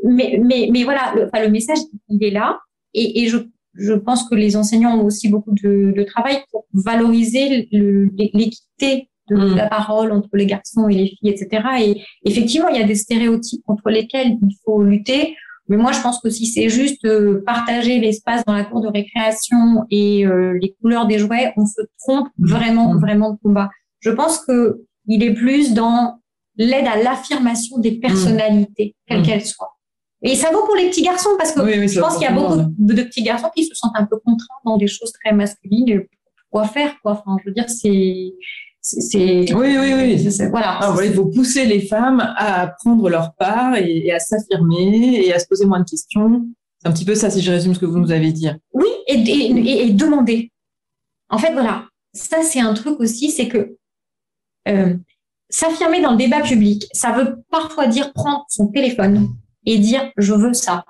mais mais, mais voilà, le, le message il est là. Et, et je je pense que les enseignants ont aussi beaucoup de, de travail pour valoriser l'équité de mm. la parole entre les garçons et les filles, etc. Et effectivement, il y a des stéréotypes contre lesquels il faut lutter. Mais moi, je pense que si c'est juste euh, partager l'espace dans la cour de récréation et euh, les couleurs des jouets, on se trompe vraiment, mm. vraiment de combat. Je pense que il est plus dans l'aide à l'affirmation des personnalités, quelles qu'elles soient. Et ça vaut pour les petits garçons parce que je pense qu'il y a beaucoup de, petits garçons qui se sentent un peu contraints dans des choses très masculines. Quoi faire, quoi. Enfin, je veux dire, c'est c'est oui oui oui. voilà. Ah, il faut pousser les femmes à prendre leur part et, à s'affirmer et à se poser moins de questions. C'est un petit peu ça si je résume ce que vous nous avez dit. Oui et, et, et demander. En fait voilà ça c'est un truc aussi c'est que euh, s'affirmer dans le débat public ça veut parfois dire prendre son téléphone et dire je veux ça.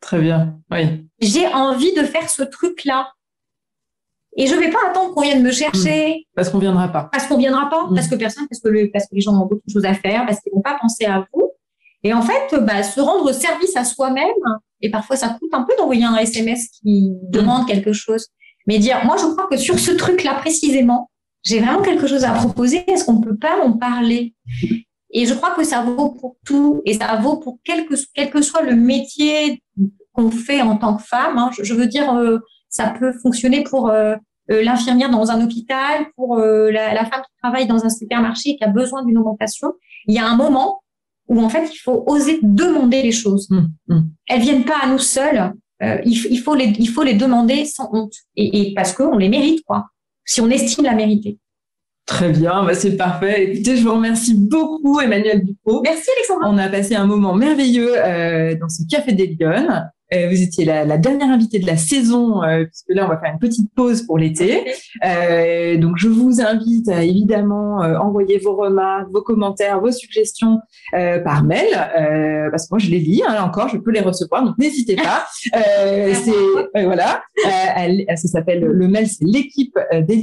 Très bien oui. J'ai envie de faire ce truc là et je vais pas attendre qu'on vienne me chercher. Mmh. Parce qu'on viendra pas. Parce qu'on viendra pas. Mmh. Parce que personne, parce que, le, parce que les gens ont beaucoup de choses à faire, parce qu'ils vont pas penser à vous. Et en fait, bah, se rendre service à soi-même, et parfois ça coûte un peu d'envoyer un SMS qui mmh. demande quelque chose. Mais dire, moi, je crois que sur ce truc-là précisément, j'ai vraiment quelque chose à proposer. Est-ce qu'on peut pas en parler? Et je crois que ça vaut pour tout, et ça vaut pour quel que, quel que soit le métier qu'on fait en tant que femme. Hein. Je, veux dire, euh, ça peut fonctionner pour euh, l'infirmière dans un hôpital, pour euh, la, la, femme qui travaille dans un supermarché et qui a besoin d'une augmentation. Il y a un moment où en fait il faut oser demander les choses. Mmh, mmh. Elles viennent pas à nous seules. Euh, il, il, faut les, il faut les demander sans honte et, et parce qu'on les mérite quoi. Si on estime la mériter. Très bien, bah c'est parfait. Écoutez, je vous remercie beaucoup, Emmanuel Dupont. Merci, Alexandra. On a passé un moment merveilleux euh, dans ce Café des Lyonnes. Euh, vous étiez la, la, dernière invitée de la saison, euh, puisque là, on va faire une petite pause pour l'été. Euh, donc, je vous invite à évidemment envoyer vos remarques, vos commentaires, vos suggestions par mail, parce que moi, je les lis, hein, encore, je peux les recevoir, donc n'hésitez pas. c'est voilà, elle, ça s'appelle le mail, c'est l'équipe des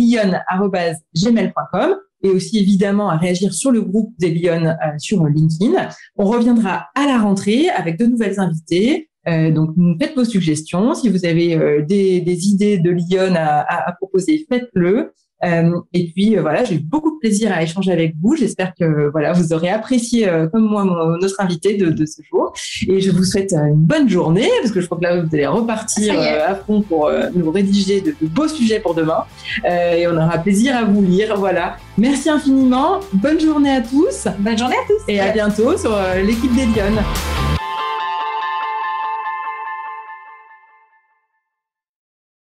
gmail.com et aussi évidemment à réagir sur le groupe des Lyon sur LinkedIn. On reviendra à la rentrée avec de nouvelles invités. Euh, donc, faites vos suggestions. Si vous avez euh, des, des, idées de Lyon à, à, à proposer, faites-le. Euh, et puis euh, voilà, j'ai eu beaucoup de plaisir à échanger avec vous. J'espère que voilà, vous aurez apprécié euh, comme moi notre invité de, de, ce jour. Et je vous souhaite une bonne journée parce que je crois que là vous allez repartir à fond pour nous rédiger de, de, beaux sujets pour demain. et on aura plaisir à vous lire. Voilà. Merci infiniment. Bonne journée à tous. Bonne journée à tous. Et à bientôt sur l'équipe des Lyonnes.